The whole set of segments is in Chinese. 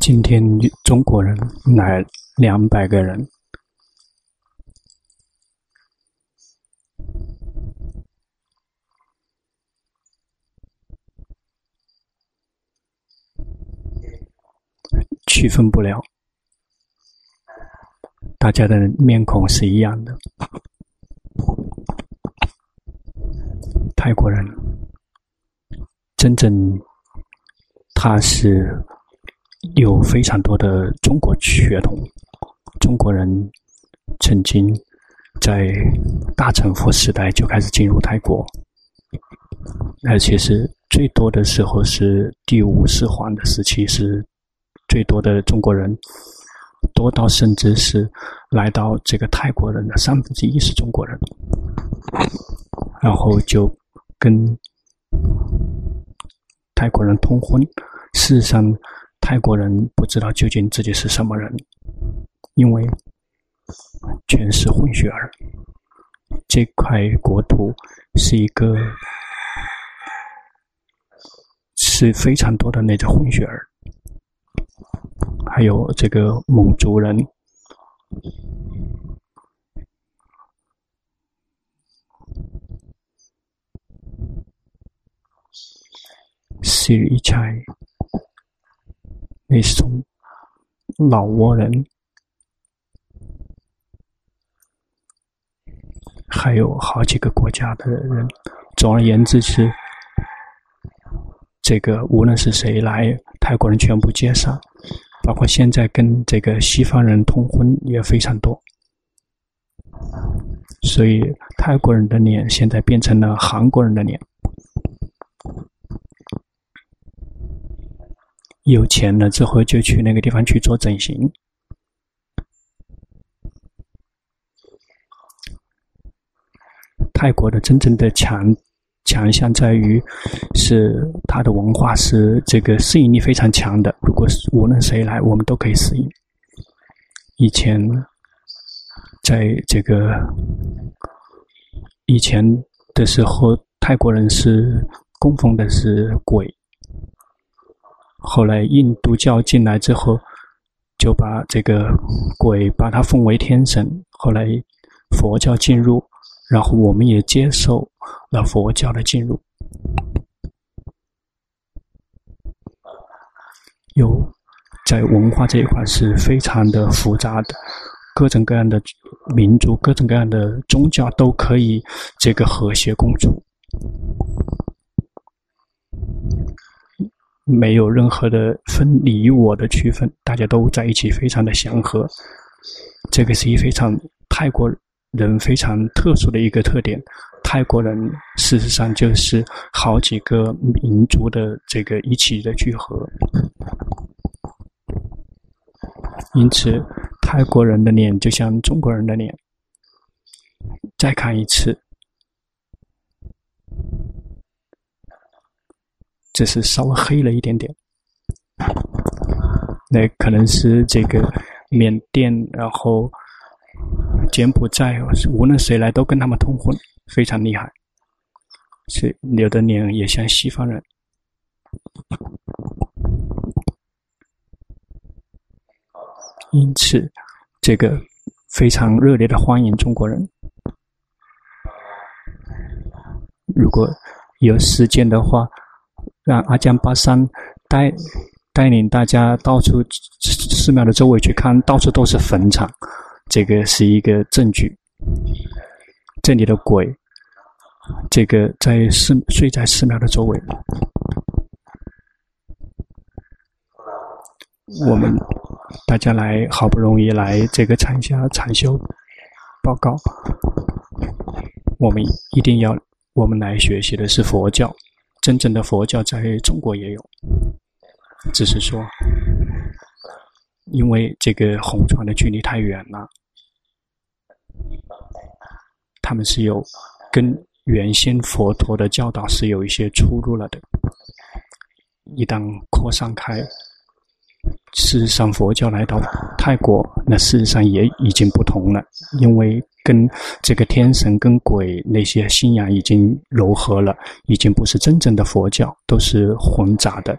今天中国人来两百个人，区分不了，大家的面孔是一样的。泰国人真正他是。有非常多的中国血统，中国人曾经在大乘佛时代就开始进入泰国，而且是最多的时候是第五世皇的时期，是最多的中国人，多到甚至是来到这个泰国人的三分之一是中国人，然后就跟泰国人通婚，事实上。泰国人不知道究竟自己是什么人，因为全是混血儿。这块国土是一个是非常多的那种混血儿，还有这个蒙族人，是一切。那是从老挝人，还有好几个国家的人。总而言之是，这个无论是谁来，泰国人全部接上，包括现在跟这个西方人通婚也非常多。所以泰国人的脸现在变成了韩国人的脸。有钱了之后，就去那个地方去做整形。泰国的真正的强强项在于，是它的文化是这个适应力非常强的。如果是无论谁来，我们都可以适应。以前，在这个以前的时候，泰国人是供奉的是鬼。后来印度教进来之后，就把这个鬼把它奉为天神。后来佛教进入，然后我们也接受了佛教的进入。有在文化这一块是非常的复杂的，各种各样的民族、各种各样的宗教都可以这个和谐共处。没有任何的分你我的区分，大家都在一起，非常的祥和。这个是一非常泰国人非常特殊的一个特点。泰国人事实上就是好几个民族的这个一起的聚合，因此泰国人的脸就像中国人的脸。再看一次。只是稍微黑了一点点，那可能是这个缅甸，然后柬埔寨，无论谁来都跟他们通婚，非常厉害。是有的脸也像西方人，因此这个非常热烈的欢迎中国人。如果有时间的话。让阿江巴桑带带领大家到处寺庙的周围去看，到处都是坟场，这个是一个证据。这里的鬼，这个在寺睡在寺庙的周围。我们大家来，好不容易来这个参加禅修报告，我们一定要，我们来学习的是佛教。真正的佛教在中国也有，只是说，因为这个红船的距离太远了，他们是有跟原先佛陀的教导是有一些出入了的。一旦扩散开，事实上佛教来到泰国，那事实上也已经不同了，因为。跟这个天神跟鬼那些信仰已经糅合了，已经不是真正的佛教，都是混杂的。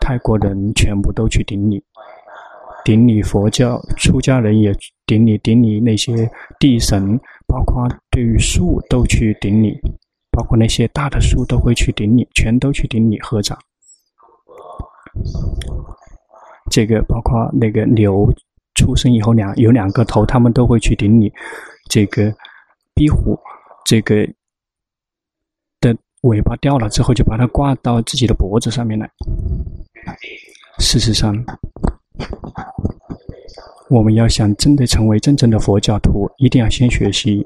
泰国人全部都去顶礼，顶礼佛教出家人也顶礼，顶礼那些地神，包括对于树都去顶礼，包括那些大的树都会去顶礼，全都去顶礼合掌。这个包括那个牛出生以后两有两个头，他们都会去顶你。这个壁虎，这个的尾巴掉了之后，就把它挂到自己的脖子上面来。事实上，我们要想真的成为真正的佛教徒，一定要先学习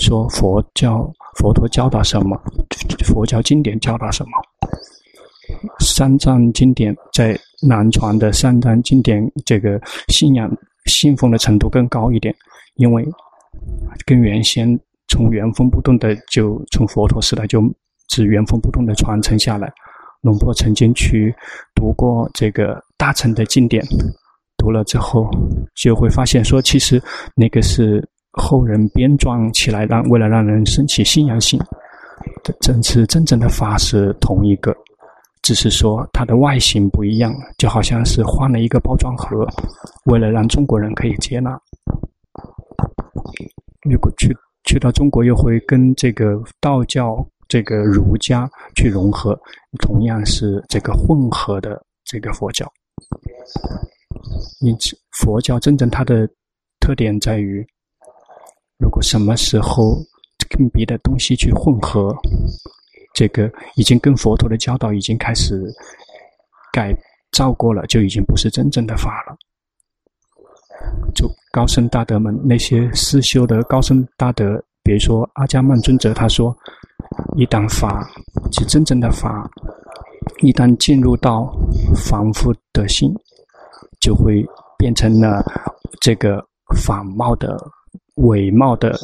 说佛教佛陀教导什么，佛教经典教导什么。三藏经典在南传的三藏经典，这个信仰信奉的程度更高一点，因为跟原先从原封不动的就从佛陀时代就是原封不动的传承下来。龙婆曾经去读过这个大乘的经典，读了之后就会发现说，其实那个是后人编撰起来让为了让人升起信仰性，真是真正的法是同一个。只是说它的外形不一样，就好像是换了一个包装盒，为了让中国人可以接纳。如果去去到中国，又会跟这个道教、这个儒家去融合，同样是这个混合的这个佛教。因此，佛教真正它的特点在于，如果什么时候跟别的东西去混合。这个已经跟佛陀的教导已经开始改造过了，就已经不是真正的法了。就高僧大德们那些思修的高僧大德，比如说阿伽曼尊者，他说：一旦法是真正的法，一旦进入到凡夫的心，就会变成了这个仿冒的、伪冒的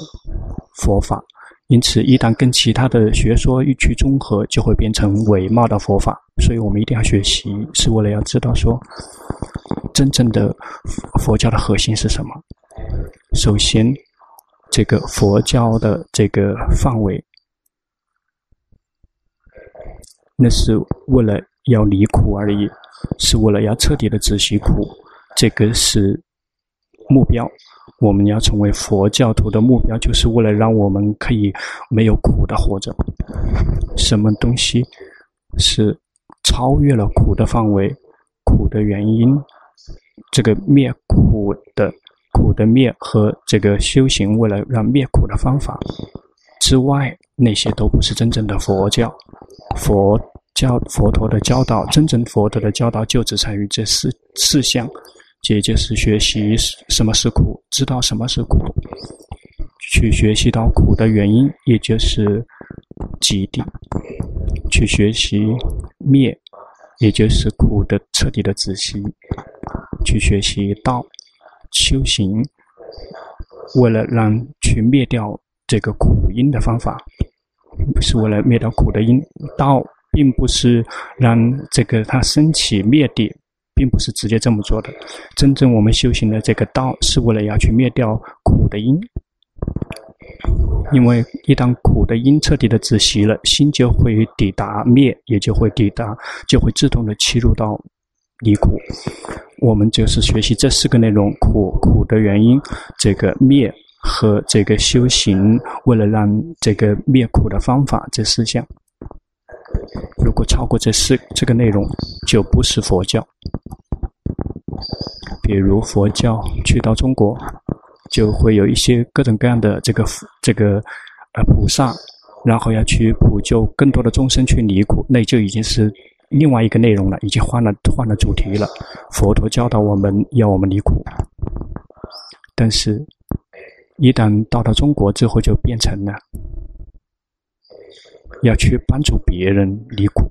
佛法。因此，一旦跟其他的学说一去综合，就会变成伪冒的佛法。所以我们一定要学习，是为了要知道说，真正的佛教的核心是什么。首先，这个佛教的这个范围，那是为了要离苦而已，是为了要彻底的止息苦，这个是目标。我们要成为佛教徒的目标，就是为了让我们可以没有苦的活着。什么东西是超越了苦的范围？苦的原因，这个灭苦的苦的灭和这个修行，为了让灭苦的方法之外，那些都不是真正的佛教。佛教佛陀的教导，真正佛陀的教导就只在于这四四项。也就是学习什么是苦，知道什么是苦，去学习到苦的原因，也就是极地；去学习灭，也就是苦的彻底的止息；去学习道，修行，为了让去灭掉这个苦因的方法，不是为了灭掉苦的因。道并不是让这个它升起灭地。并不是直接这么做的。真正我们修行的这个道，是为了要去灭掉苦的因。因为一旦苦的因彻底的止息了，心就会抵达灭，也就会抵达，就会自动的切入到离苦。我们就是学习这四个内容：苦、苦的原因、这个灭和这个修行，为了让这个灭苦的方法，这四项。如果超过这四这个内容，就不是佛教。比如佛教去到中国，就会有一些各种各样的这个这个呃菩萨，然后要去普救更多的众生去离苦，那就已经是另外一个内容了，已经换了换了主题了。佛陀教导我们要我们离苦，但是，一旦到了中国之后，就变成了。要去帮助别人离苦，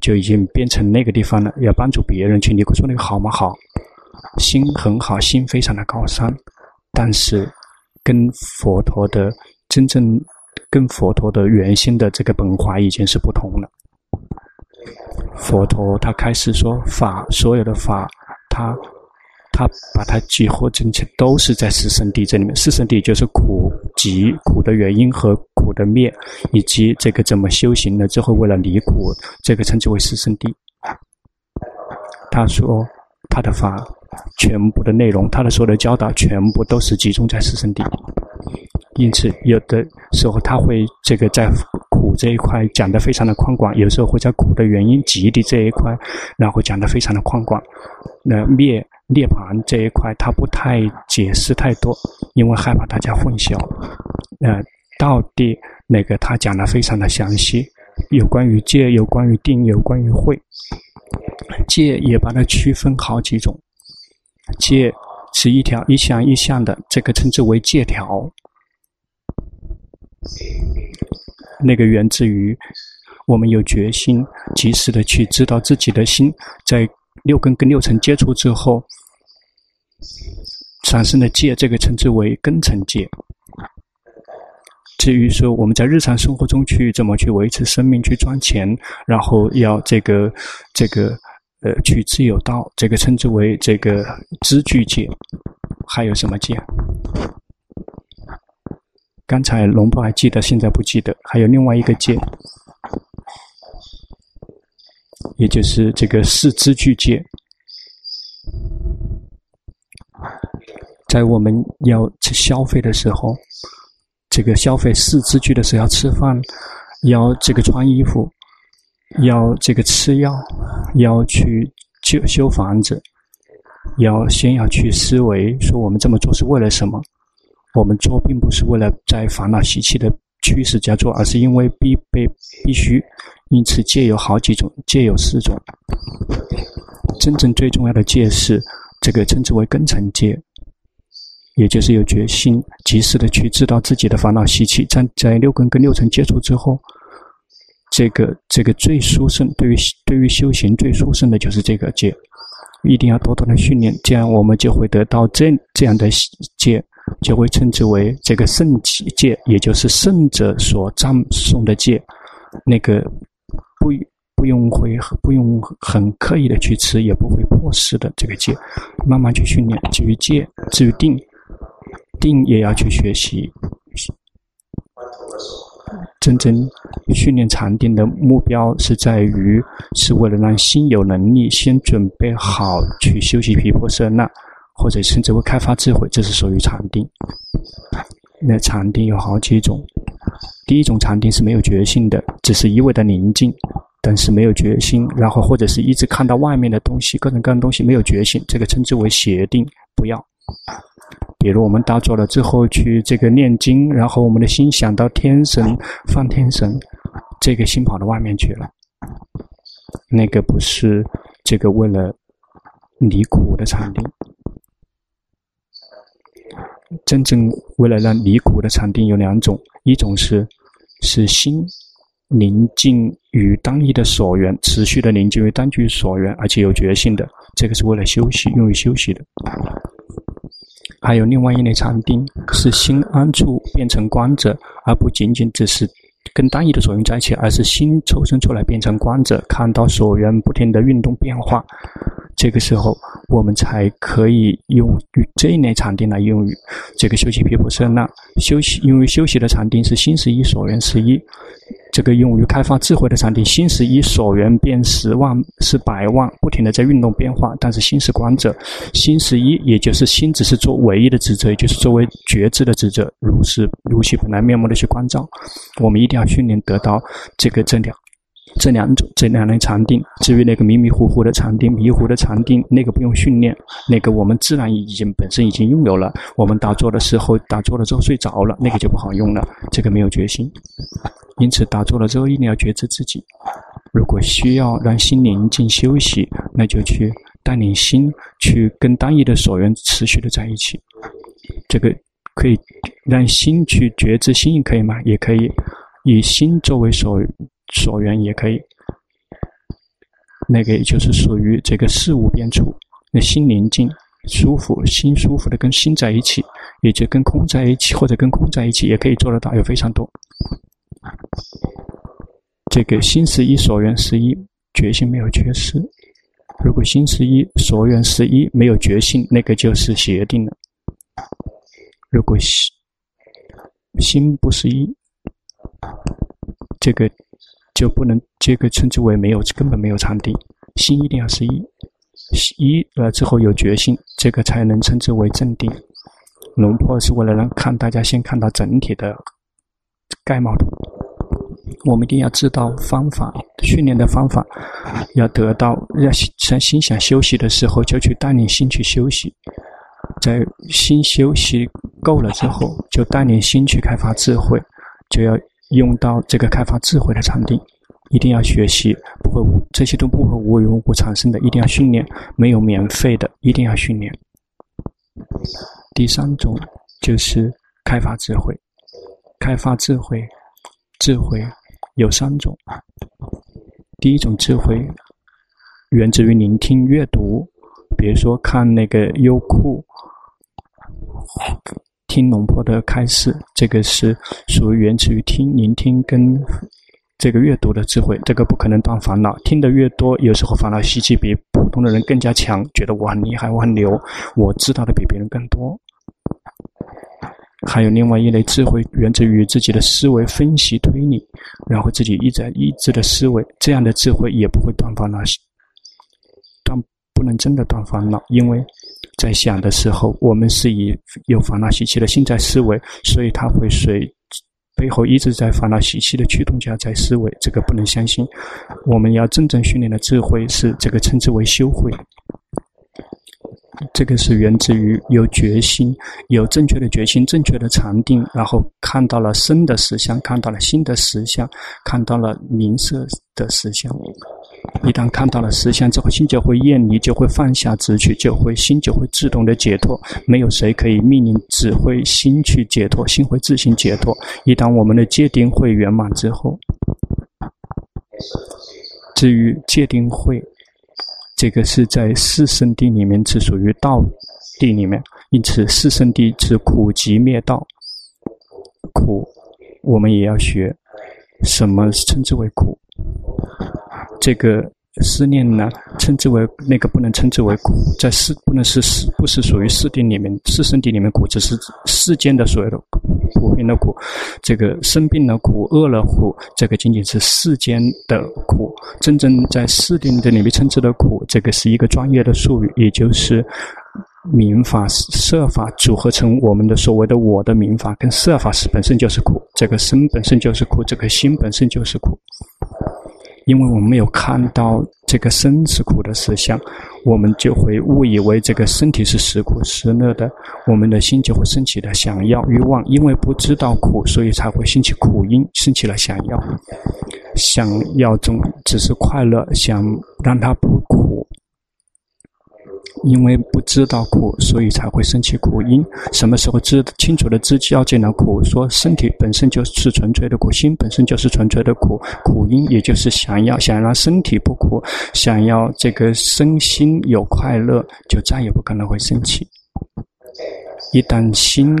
就已经变成那个地方了。要帮助别人去离苦，说那个好吗？好，心很好，心非常的高尚，但是跟佛陀的真正、跟佛陀的原先的这个本怀已经是不同了。佛陀他开始说法，所有的法，他他把它集合成都是在四圣地这里面。四圣地就是苦集苦的原因和。苦的灭，以及这个怎么修行呢？之后为了离苦，这个称之为四圣地。他说他的法全部的内容，他的所有的教导全部都是集中在四圣地。因此，有的时候他会这个在苦这一块讲得非常的宽广，有时候会在苦的原因极地这一块，然后讲得非常的宽广。那灭涅槃这一块，他不太解释太多，因为害怕大家混淆。呃，到底那个他讲得非常的详细，有关于戒，有关于定，有关于慧。戒也把它区分好几种，戒是一条一项一项的，这个称之为戒条。那个源自于我们有决心，及时的去知道自己的心，在六根跟六尘接触之后产生的戒，这个称之为根尘戒。至于说我们在日常生活中去怎么去维持生命、去赚钱，然后要这个这个呃去自有道，这个称之为这个知具戒。还有什么戒？刚才龙波还记得，现在不记得。还有另外一个戒，也就是这个四知具戒。在我们要去消费的时候，这个消费四知具的时候，要吃饭，要这个穿衣服，要这个吃药，要去修修房子，要先要去思维，说我们这么做是为了什么？我们做并不是为了在烦恼习气的驱使下做，而是因为必被必须。因此，戒有好几种，戒有四种。真正最重要的戒是这个称之为根尘戒，也就是有决心，及时的去知道自己的烦恼习气。在在六根跟六尘接触之后，这个这个最殊胜，对于对于修行最殊胜的就是这个戒，一定要多多的训练，这样我们就会得到这这样的戒。就会称之为这个圣戒，也就是圣者所赞颂的戒。那个不不用会不用很刻意的去持，也不会破失的这个戒，慢慢去训练。至于戒，至于定，定也要去学习。真正训练禅定的目标是在于，是为了让心有能力先准备好去修习毗婆舍那。或者甚至会开发智慧，这是属于禅定。那禅定有好几种，第一种禅定是没有决心的，只是一味的宁静，但是没有决心，然后或者是一直看到外面的东西，各种各样的东西没有决心，这个称之为邪定，不要。比如我们打坐了之后去这个念经，然后我们的心想到天神、放天神，这个心跑到外面去了，那个不是这个为了离苦的禅定。真正为了让离苦的禅定有两种，一种是是心宁静于单一的所缘，持续的宁静于单据所缘，而且有觉性的，这个是为了休息，用于休息的。还有另外一类禅定，是心安处变成观者，而不仅仅只是跟单一的所缘在一起，而是心抽身出来变成观者，看到所缘不停的运动变化。这个时候，我们才可以用于这一类禅定来用于这个休息毗婆舍那。休息，因为休息的禅定是心十一，所缘十一。这个用于开发智慧的禅定，心十一，所缘变十万是百万，不停的在运动变化。但是心是观者，心十一，也就是心只是做唯一的职责，也就是作为觉知的职责，如是如其本来面目的去观照。我们一定要训练得到这个正量。这两种这两类禅定，至于那个迷迷糊糊的禅定、迷糊的禅定，那个不用训练，那个我们自然已经本身已经拥有了。我们打坐的时候，打坐了之后睡着了，那个就不好用了。这个没有决心，因此打坐了之后一定要觉知自己。如果需要让心宁静休息，那就去带领心去跟单一的所缘持续的在一起。这个可以让心去觉知心，可以吗？也可以以心作为所。所缘也可以，那个也就是属于这个事物边处，那心宁静、舒服，心舒服的跟心在一起，也就跟空在一起，或者跟空在一起，也可以做得到，有非常多。这个心是一，所缘是一，决心没有缺失。如果心是一，所缘是一，没有决心，那个就是邪定了。如果心心不是一，这个。就不能这个称之为没有，根本没有禅定。心一定要是一，一了之后有决心，这个才能称之为正定。龙坡是为了让看大家先看到整体的概貌的。我们一定要知道方法，训练的方法，要得到，要在心想休息的时候，就去带领心去休息。在心休息够了之后，就带领心去开发智慧，就要用到这个开发智慧的禅定。一定要学习，不会无，这些都不会无缘无故产生的，一定要训练，没有免费的，一定要训练。第三种就是开发智慧，开发智慧，智慧有三种。第一种智慧源自于聆听、阅读，比如说看那个优酷，听龙婆的开示，这个是属于源自于听、聆听跟。这个阅读的智慧，这个不可能断烦恼。听得越多，有时候烦恼习气比普通的人更加强，觉得我很厉害，我很牛，我知道的比别人更多。还有另外一类智慧，源自于自己的思维分析推理，然后自己一直一直的思维，这样的智慧也不会断烦恼，断不能真的断烦恼，因为在想的时候，我们是以有烦恼习气的心在思维，所以它会随。背后一直在烦恼习气的驱动下在思维，这个不能相信。我们要真正训练的智慧是这个称之为修慧，这个是源自于有决心、有正确的决心、正确的禅定，然后看到了生的实相，看到了心的实相，看到了名色的实相。一旦看到了实相之后，心就会厌离，就会放下执取，就会心就会自动的解脱。没有谁可以命令指挥心去解脱，心会自行解脱。一旦我们的戒定慧圆满之后，至于戒定慧，这个是在四圣谛里面是属于道谛里面，因此四圣谛是苦集灭道。苦，我们也要学，什么称之为苦？这个思念呢，称之为那个不能称之为苦，在世不能是世，不是属于四定里面，四圣谛里面苦，只是世间的所有的苦，普遍的苦。这个生病的苦、饿了苦，这个仅仅是世间的苦。真正在四谛的里面称之的苦，这个是一个专业的术语，也就是民法、设法组合成我们的所谓的我的民法，跟设法是本身就是苦。这个身本身就是苦，这个心本身就是苦。因为我们没有看到这个生是苦的实相，我们就会误以为这个身体是实苦实乐的，我们的心就会升起了想要欲望。因为不知道苦，所以才会兴起苦因，升起了想要，想要中只是快乐，想让它不苦。因为不知道苦，所以才会生起苦因。什么时候知清楚的知晓见了苦，说身体本身就是纯粹的苦，心本身就是纯粹的苦，苦因也就是想要想让身体不苦，想要这个身心有快乐，就再也不可能会生起。一旦心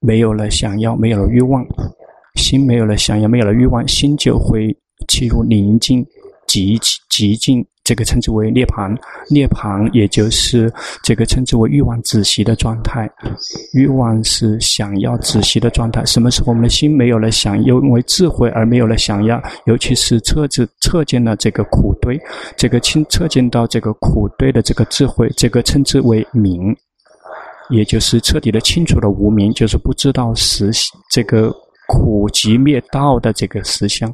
没有了想要，没有了欲望，心没有了想要，没有了欲望，心就会进入宁静、极极静。这个称之为涅槃，涅槃也就是这个称之为欲望止息的状态。欲望是想要止息的状态。什么时候我们的心没有了想，因为智慧而没有了想要，尤其是测知测见了这个苦堆，这个清测见到这个苦堆的这个智慧，这个称之为明，也就是彻底的清楚了无明，就是不知道实这个苦集灭道的这个实相。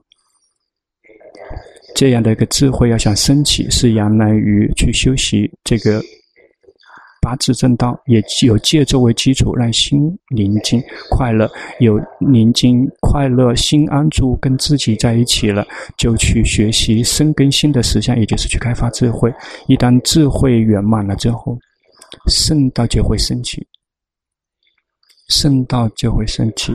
这样的一个智慧要想升起，是仰赖于去修习这个八字正道，也有戒作为基础，让心宁静快乐，有宁静快乐，心安住，跟自己在一起了，就去学习生根心的实相，也就是去开发智慧。一旦智慧圆满了之后，圣道就会升起，圣道就会升起。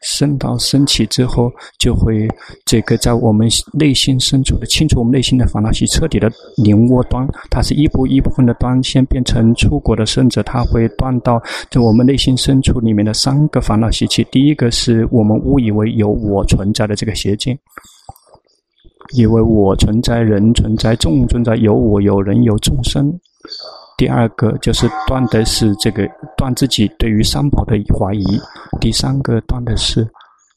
升到升起之后，就会这个在我们内心深处的清除，我们内心的烦恼习彻底的临窝端，它是一步一部分的端，先变成出国的圣者，他会断到在我们内心深处里面的三个烦恼习气。第一个是我们误以为有我存在的这个邪见，以为我存在，人存在，众存在，有我有人有众生。第二个就是断的是这个断自己对于三宝的怀疑，第三个断的是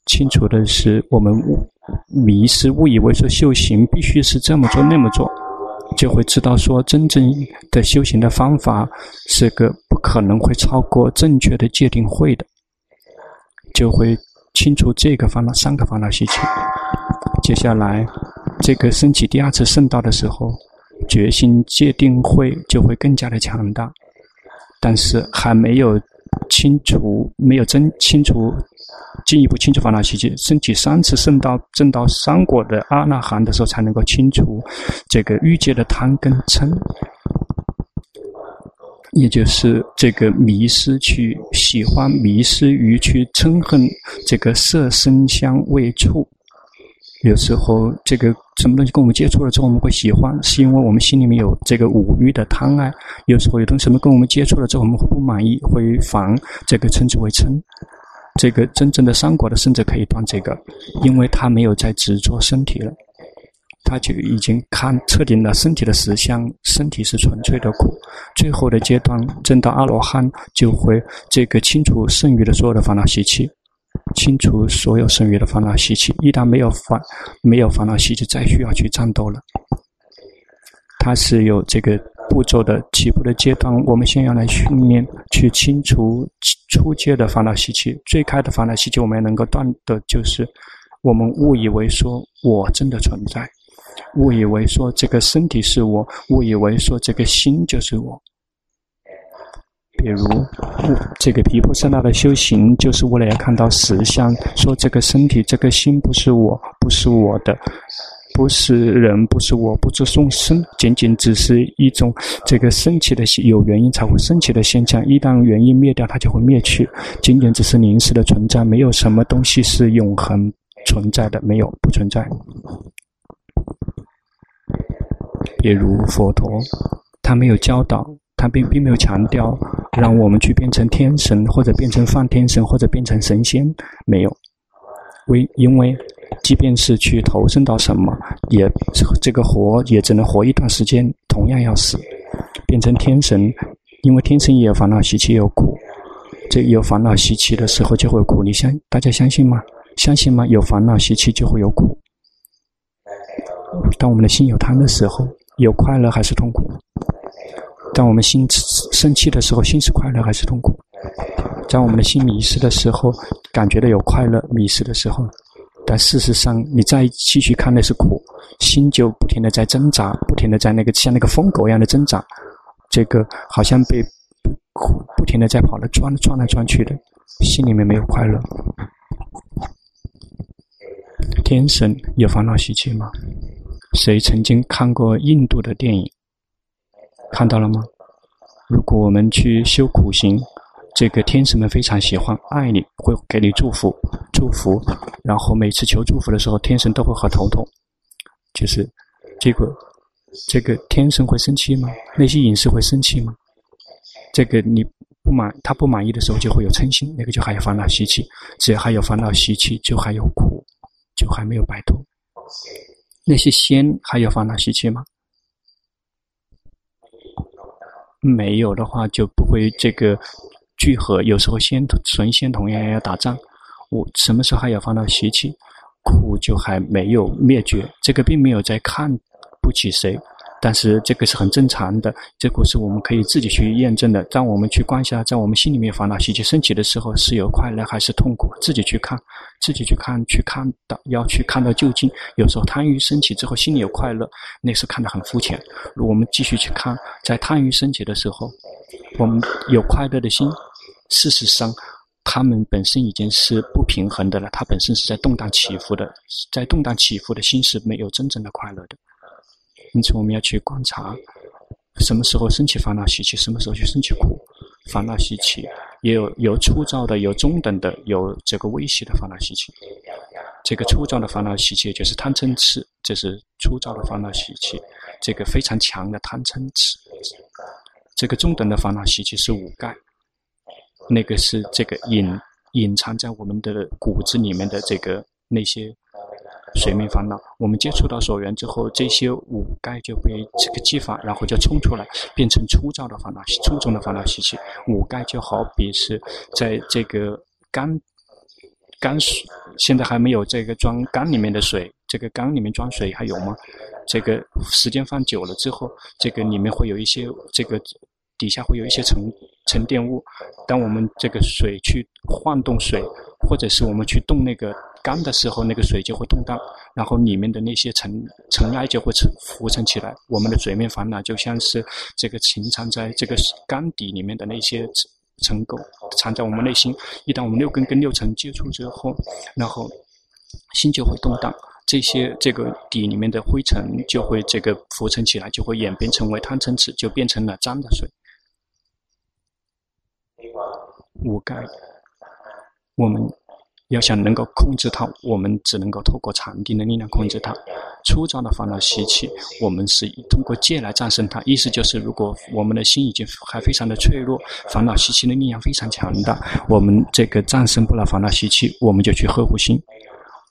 清楚的是我们误迷失误以为说修行必须是这么做那么做，就会知道说，真正的修行的方法是个不可能会超过正确的戒定慧的，就会清除这个烦恼三个烦恼习气。接下来，这个升起第二次圣道的时候，决心戒定会就会更加的强大，但是还没有清除，没有真清除。进一步清除烦恼习气，升起三次圣道，正到三果的阿那含的时候，才能够清除这个欲界的贪跟嗔，也就是这个迷失去喜欢、迷失于去嗔恨这个色声香味触。有时候，这个什么东西跟我们接触了之后，我们会喜欢，是因为我们心里面有这个五欲的贪爱。有时候，有东西什么跟我们接触了之后，我们会不满意，会烦，这个称之为嗔。这个真正的三果的圣者可以断这个，因为他没有再执着身体了，他就已经看彻底了身体的实相，身体是纯粹的苦。最后的阶段，证到阿罗汉就会这个清除剩余的所有的烦恼习气，清除所有剩余的烦恼习气。一旦没有烦没有烦恼习气，再需要去战斗了。它是有这个。步骤的起步的阶段，我们先要来训练，去清除初阶的烦恼习气。最开的烦恼习气，我们能够断的，就是我们误以为说我真的存在，误以为说这个身体是我，误以为说这个心就是我。比如，这个毗婆舍那的修行，就是为了要看到实相，说这个身体、这个心不是我，不是我的。不是人，不是我，不是众生，仅仅只是一种这个升起的有原因才会升起的现象。一旦原因灭掉，它就会灭去。仅仅只是临时的存在，没有什么东西是永恒存在的，没有，不存在。比如佛陀，他没有教导，他并并没有强调让我们去变成天神，或者变成梵天神，或者变成神仙，没有。为因为。即便是去投生到什么，也这个活也只能活一段时间，同样要死。变成天神，因为天神也有烦恼习气，有苦。这有烦恼习气的时候就会苦，你相大家相信吗？相信吗？有烦恼习气就会有苦。当我们的心有贪的时候，有快乐还是痛苦？当我们心生气的时候，心是快乐还是痛苦？当我们的心迷失的时候，感觉到有快乐；迷失的时候。但事实上，你再继续看，那是苦，心就不停的在挣扎，不停的在那个像那个疯狗一样的挣扎，这个好像被不停的在跑了转转来转去的，心里面没有快乐。天神有烦恼习气吗？谁曾经看过印度的电影？看到了吗？如果我们去修苦行。这个天神们非常喜欢爱你，会给你祝福，祝福。然后每次求祝福的时候，天神都会很头痛。就是这个，这个天神会生气吗？那些隐士会生气吗？这个你不满，他不满意的时候就会有嗔心，那个就还有烦恼习气。只要还有烦恼习气，就还有苦，就还没有摆脱。那些仙还有烦恼习气吗？没有的话，就不会这个。聚合有时候仙神仙同样要打仗，我什么时候还要放到习气，苦就还没有灭绝。这个并没有在看不起谁，但是这个是很正常的。这个是我们可以自己去验证的。当我们去观察，在我们心里面烦恼习气升起的时候，是有快乐还是痛苦？自己去看，自己去看，去看到要去看到究竟。有时候贪欲升起之后，心里有快乐，那是看得很肤浅。如果我们继续去看，在贪欲升起的时候，我们有快乐的心。事实上，他们本身已经是不平衡的了。它本身是在动荡起伏的，在动荡起伏的心是没有真正的快乐的。因此，我们要去观察，什么时候升起烦恼习气，什么时候去升起苦。烦恼习气也有有粗糙的，有中等的，有这个微细的烦恼习气。这个粗糙的烦恼习气就是贪嗔痴，这是粗糙的烦恼习气。这个非常强的贪嗔痴，这个中等的烦恼习气是五盖。那个是这个隐隐藏在我们的骨子里面的这个那些水面烦恼，我们接触到所缘之后，这些五盖就被这个激发，然后就冲出来，变成粗糙的烦恼、粗重的烦恼习气。五盖就好比是在这个缸缸水，现在还没有这个装缸里面的水，这个缸里面装水还有吗？这个时间放久了之后，这个里面会有一些这个底下会有一些沉沉淀物。当我们这个水去晃动水，或者是我们去动那个干的时候，那个水就会动荡，然后里面的那些尘尘埃就会沉浮沉起来。我们的水面烦恼就像是这个潜藏在这个缸底里面的那些尘垢，藏在我们内心。一旦我们六根跟六尘接触之后，然后心就会动荡。这些这个底里面的灰尘就会这个浮沉起来，就会演变成为贪嗔痴，就变成了脏的水。五盖，我们要想能够控制它，我们只能够透过禅定的力量控制它。粗糙的烦恼习气，我们是通过戒来战胜它。意思就是，如果我们的心已经还非常的脆弱，烦恼习气的力量非常强大，我们这个战胜不了烦恼习气，我们就去呵护心，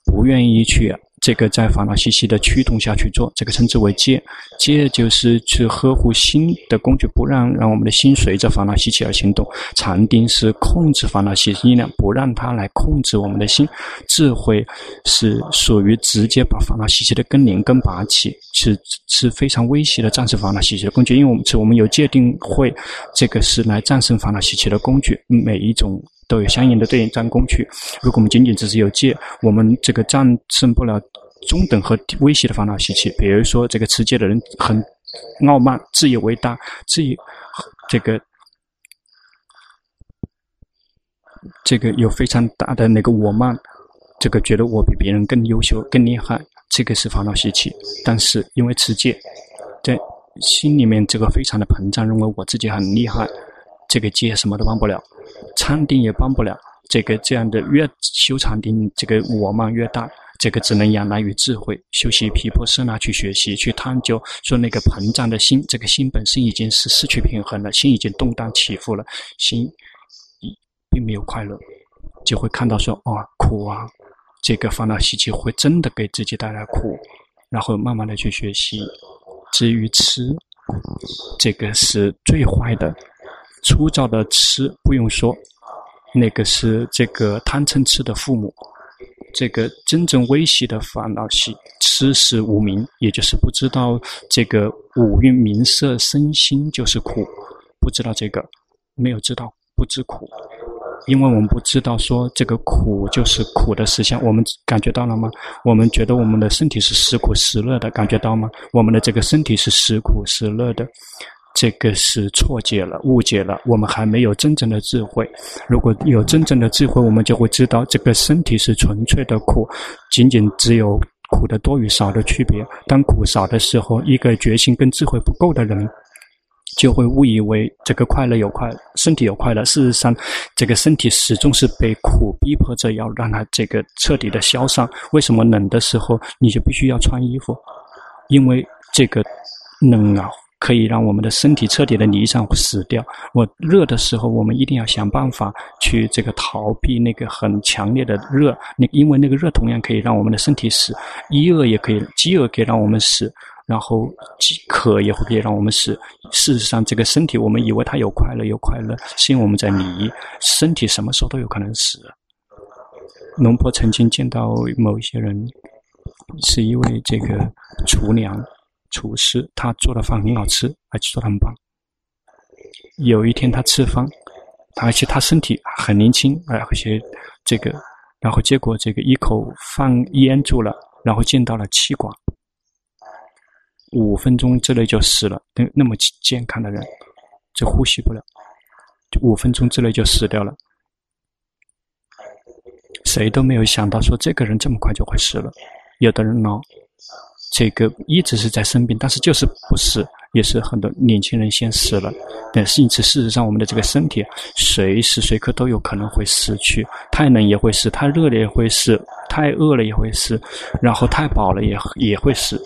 不愿意去。这个在烦恼习气的驱动下去做，这个称之为戒。戒就是去呵护心的工具，不让让我们的心随着烦恼习气而行动。禅定是控制烦恼习气力量，不让它来控制我们的心。智慧是属于直接把烦恼习气的根连根拔起，是是非常危险的战胜烦恼习气的工具。因为我们是我们有戒定慧，这个是来战胜烦恼习气的工具。每一种。都有相应的对应战工具。如果我们仅仅只是有戒，我们这个战胜不了中等和微细的烦恼习气。比如说，这个持戒的人很傲慢，自以为大，自以这个这个有非常大的那个我慢，这个觉得我比别人更优秀、更厉害，这个是烦恼习气。但是因为持戒，在心里面这个非常的膨胀，认为我自己很厉害，这个戒什么都帮不了。禅定也帮不了，这个这样的越修禅定，这个我慢越大，这个只能仰赖于智慧，修习毗婆舍那去学习去探究，说那个膨胀的心，这个心本身已经是失去平衡了，心已经动荡起伏了，心并没有快乐，就会看到说啊、苦啊，这个烦恼习气会真的给自己带来苦，然后慢慢的去学习。至于吃，这个是最坏的。粗糙的痴不用说，那个是这个贪嗔痴的父母。这个真正微细的烦恼习，痴是无明，也就是不知道这个五蕴名色身心就是苦，不知道这个，没有知道不知苦，因为我们不知道说这个苦就是苦的实相。我们感觉到了吗？我们觉得我们的身体是时苦时乐的，感觉到吗？我们的这个身体是时苦时乐的。这个是错解了、误解了。我们还没有真正的智慧。如果有真正的智慧，我们就会知道，这个身体是纯粹的苦，仅仅只有苦的多与少的区别。当苦少的时候，一个决心跟智慧不够的人，就会误以为这个快乐有快，身体有快乐。事实上，这个身体始终是被苦逼迫着，要让它这个彻底的消散。为什么冷的时候你就必须要穿衣服？因为这个冷啊。可以让我们的身体彻底的离散死掉。我热的时候，我们一定要想办法去这个逃避那个很强烈的热。那因为那个热同样可以让我们的身体死，饥饿也可以，饥饿可以让我们死，然后饥渴也会可以让我们死。事实上，这个身体我们以为它有快乐，有快乐，是因为我们在迷。身体什么时候都有可能死。龙婆曾经见到某一些人，是一位这个厨娘。厨师，他做的饭很好吃，而且做的很棒。有一天他吃饭，而且他身体很年轻，而且这个，然后结果这个一口饭咽住了，然后见到了气管，五分钟之内就死了。那那么健康的人，就呼吸不了，就五分钟之内就死掉了。谁都没有想到说这个人这么快就会死了。有的人呢。这个一直是在生病，但是就是不死，也是很多年轻人先死了。但是因此，事实上，我们的这个身体随时随刻都有可能会死去，太冷也会死，太热了也会死，太饿了也会死，然后太饱了也也会死。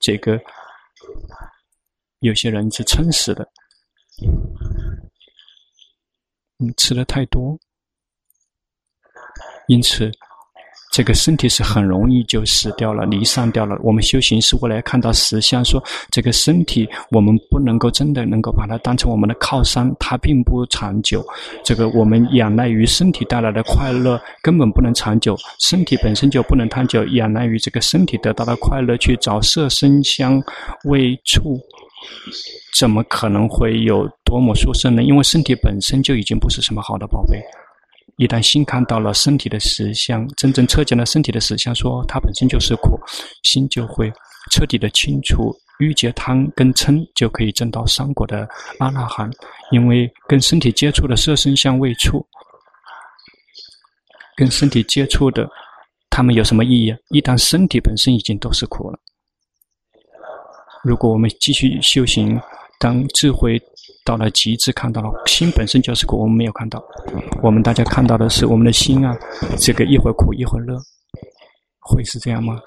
这个有些人是撑死的，嗯，吃的太多，因此这个身体是很容易就死掉了、离散掉了。我们修行是为了看到实相，说这个身体我们不能够真的能够把它当成我们的靠山，它并不长久。这个我们仰赖于身体带来的快乐，根本不能长久。身体本身就不能长久，仰赖于这个身体得到的快乐去找色声香味触，怎么可能会有多么殊胜呢？因为身体本身就已经不是什么好的宝贝。一旦心看到了身体的实相，真正彻见了身体的实相，说它本身就是苦，心就会彻底的清除郁结贪跟嗔，就可以证到三果的阿那含。因为跟身体接触的色声香味触，跟身体接触的，他们有什么意义？一旦身体本身已经都是苦了，如果我们继续修行，当智慧。到了极致，看到了心本身就是苦，我们没有看到。我们大家看到的是我们的心啊，这个一会儿苦一会儿乐，会是这样吗？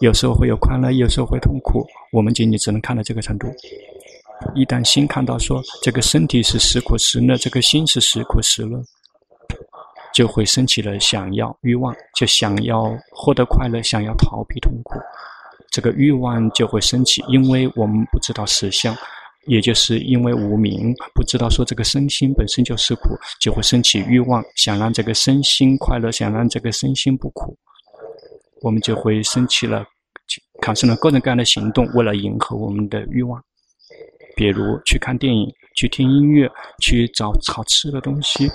有时候会有快乐，有时候会痛苦，我们仅仅只能看到这个程度。一旦心看到说这个身体是时苦时乐，这个心是时苦时乐，就会升起了想要欲望，就想要获得快乐，想要逃避痛苦，这个欲望就会升起，因为我们不知道实相。也就是因为无明，不知道说这个身心本身就是苦，就会升起欲望，想让这个身心快乐，想让这个身心不苦，我们就会升起了，产生了各种各样的行动，为了迎合我们的欲望，比如去看电影、去听音乐、去找好吃的东西、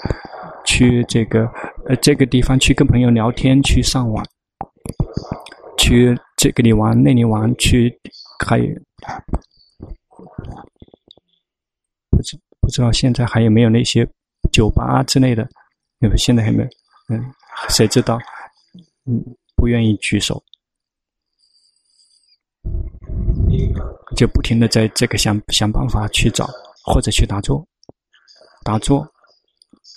去这个呃这个地方去跟朋友聊天、去上网、去这个里玩那里玩、去还有。不知道现在还有没有那些酒吧之类的？有现在还没有？嗯，谁知道？嗯，不愿意举手，就不停的在这个想想办法去找，或者去打坐，打坐，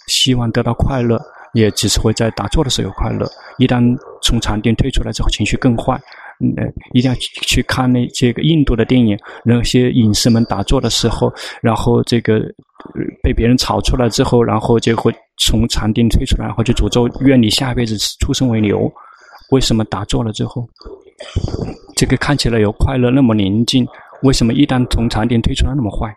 希望得到快乐，也只是会在打坐的时候有快乐。一旦从禅定退出来之后，情绪更坏。嗯，一定要去看那这个印度的电影，那些隐士们打坐的时候，然后这个被别人吵出来之后，然后就会从禅定退出来，然后就诅咒愿你下辈子出生为牛。为什么打坐了之后，这个看起来有快乐，那么宁静？为什么一旦从禅定退出来那么坏？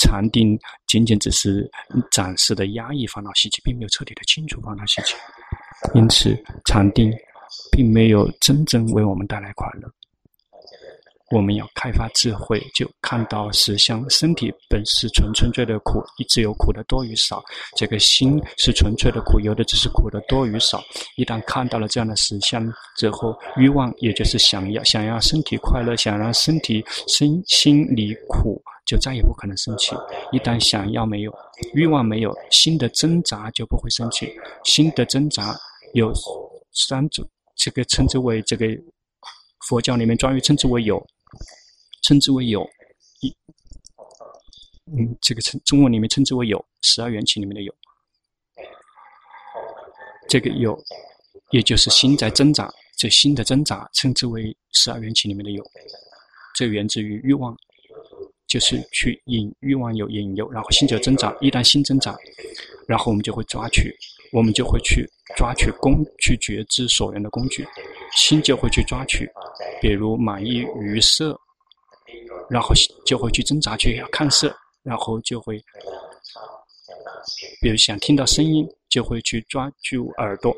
禅定仅仅只是暂时的压抑烦恼习气，并没有彻底的清除烦恼习气。因此，禅定。并没有真正为我们带来快乐。我们要开发智慧，就看到实相。身体本是纯纯粹的苦，只有苦的多与少。这个心是纯粹的苦，有的只是苦的多与少。一旦看到了这样的实相之后，欲望也就是想要想要身体快乐，想让身体身心离苦，就再也不可能生气。一旦想要没有，欲望没有，心的挣扎就不会生气。心的挣扎有三种。这个称之为这个佛教里面专于称之为有，称之为有一，嗯，这个称中文里面称之为有十二缘起里面的有，这个有，也就是心在挣扎，这心的挣扎称之为十二缘起里面的有，这源自于欲望，就是去引欲望有引诱，然后心就挣扎，一旦心挣扎，然后我们就会抓取。我们就会去抓取工，去觉知所缘的工具，心就会去抓取，比如满意于色，然后就会去挣扎去看色，然后就会，比如想听到声音，就会去抓住耳朵，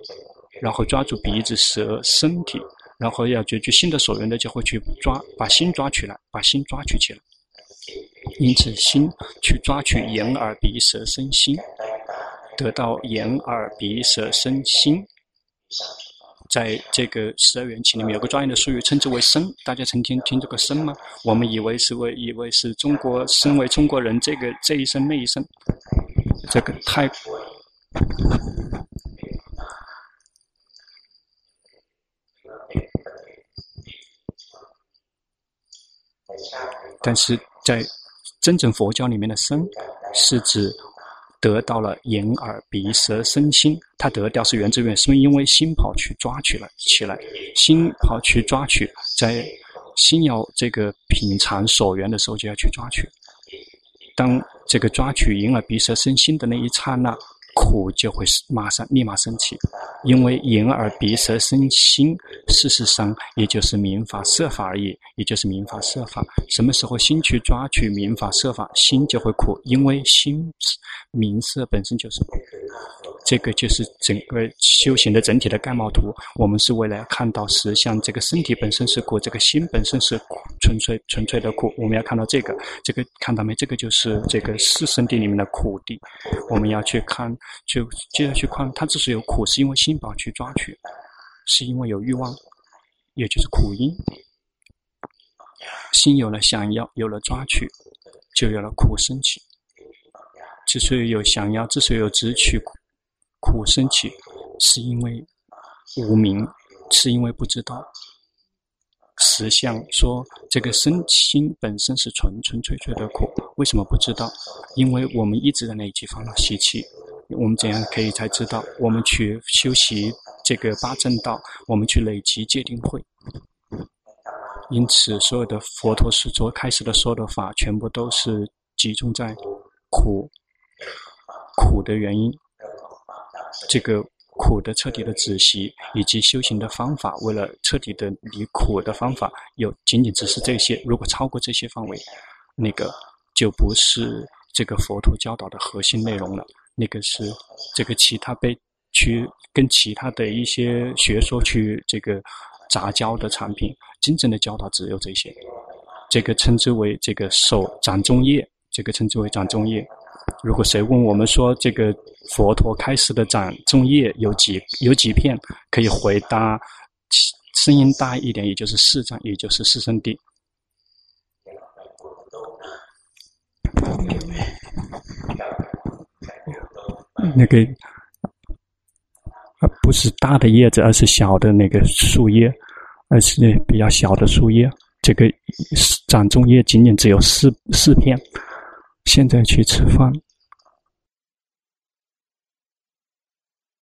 然后抓住鼻子、舌、身体，然后要觉知新的所缘的，就会去抓，把心抓取来，把心抓取起来。因此，心去抓取眼、耳、鼻、舌、身、心。得到眼耳鼻舌身心，在这个十二缘起里面有个专业的术语，称之为身。大家曾经听这个身吗？我们以为是为以为是中国身为中国人这个这一生那一生，这个太，但是在真正佛教里面的身是指。得到了眼耳鼻舌身心，他得掉是源自于是因为心跑去抓取了起来，心跑去抓取，在心要这个品尝所缘的时候就要去抓取。当这个抓取眼耳鼻舌身心的那一刹那，苦就会马上立马升起，因为眼耳鼻舌身心，事实上也就是民法设法而已，也就是民法设法。什么时候心去抓取民法设法，心就会苦，因为心名色本身就是苦。这个就是整个修行的整体的概貌图。我们是为了看到实相，这个身体本身是苦，这个心本身是，纯粹纯粹的苦。我们要看到这个，这个看到没？这个就是这个四圣地里面的苦地。我们要去看，就接着去看，它之所以有苦，是因为心宝去抓取，是因为有欲望，也就是苦因。心有了想要，有了抓取，就有了苦生起。之所以有想要，之所以有执取。苦生起，是因为无明，是因为不知道实相。说这个身心本身是纯纯粹粹的苦，为什么不知道？因为我们一直在累积烦恼习气。我们怎样可以才知道？我们去修习这个八正道，我们去累积戒定慧。因此，所有的佛陀是所开始的说的法，全部都是集中在苦苦的原因。这个苦的彻底的止息，以及修行的方法，为了彻底的离苦的方法，有仅仅只是这些。如果超过这些范围，那个就不是这个佛陀教导的核心内容了。那个是这个其他被去跟其他的一些学说去这个杂交的产品。真正的教导只有这些。这个称之为这个手掌中业，这个称之为掌中业。如果谁问我们说这个佛陀开始的掌中叶有几有几片，可以回答，声音大一点，也就是四掌，也就是四圣地。那个不是大的叶子，而是小的那个树叶，而是比较小的树叶。这个掌中叶仅仅只有四四片。现在去吃饭，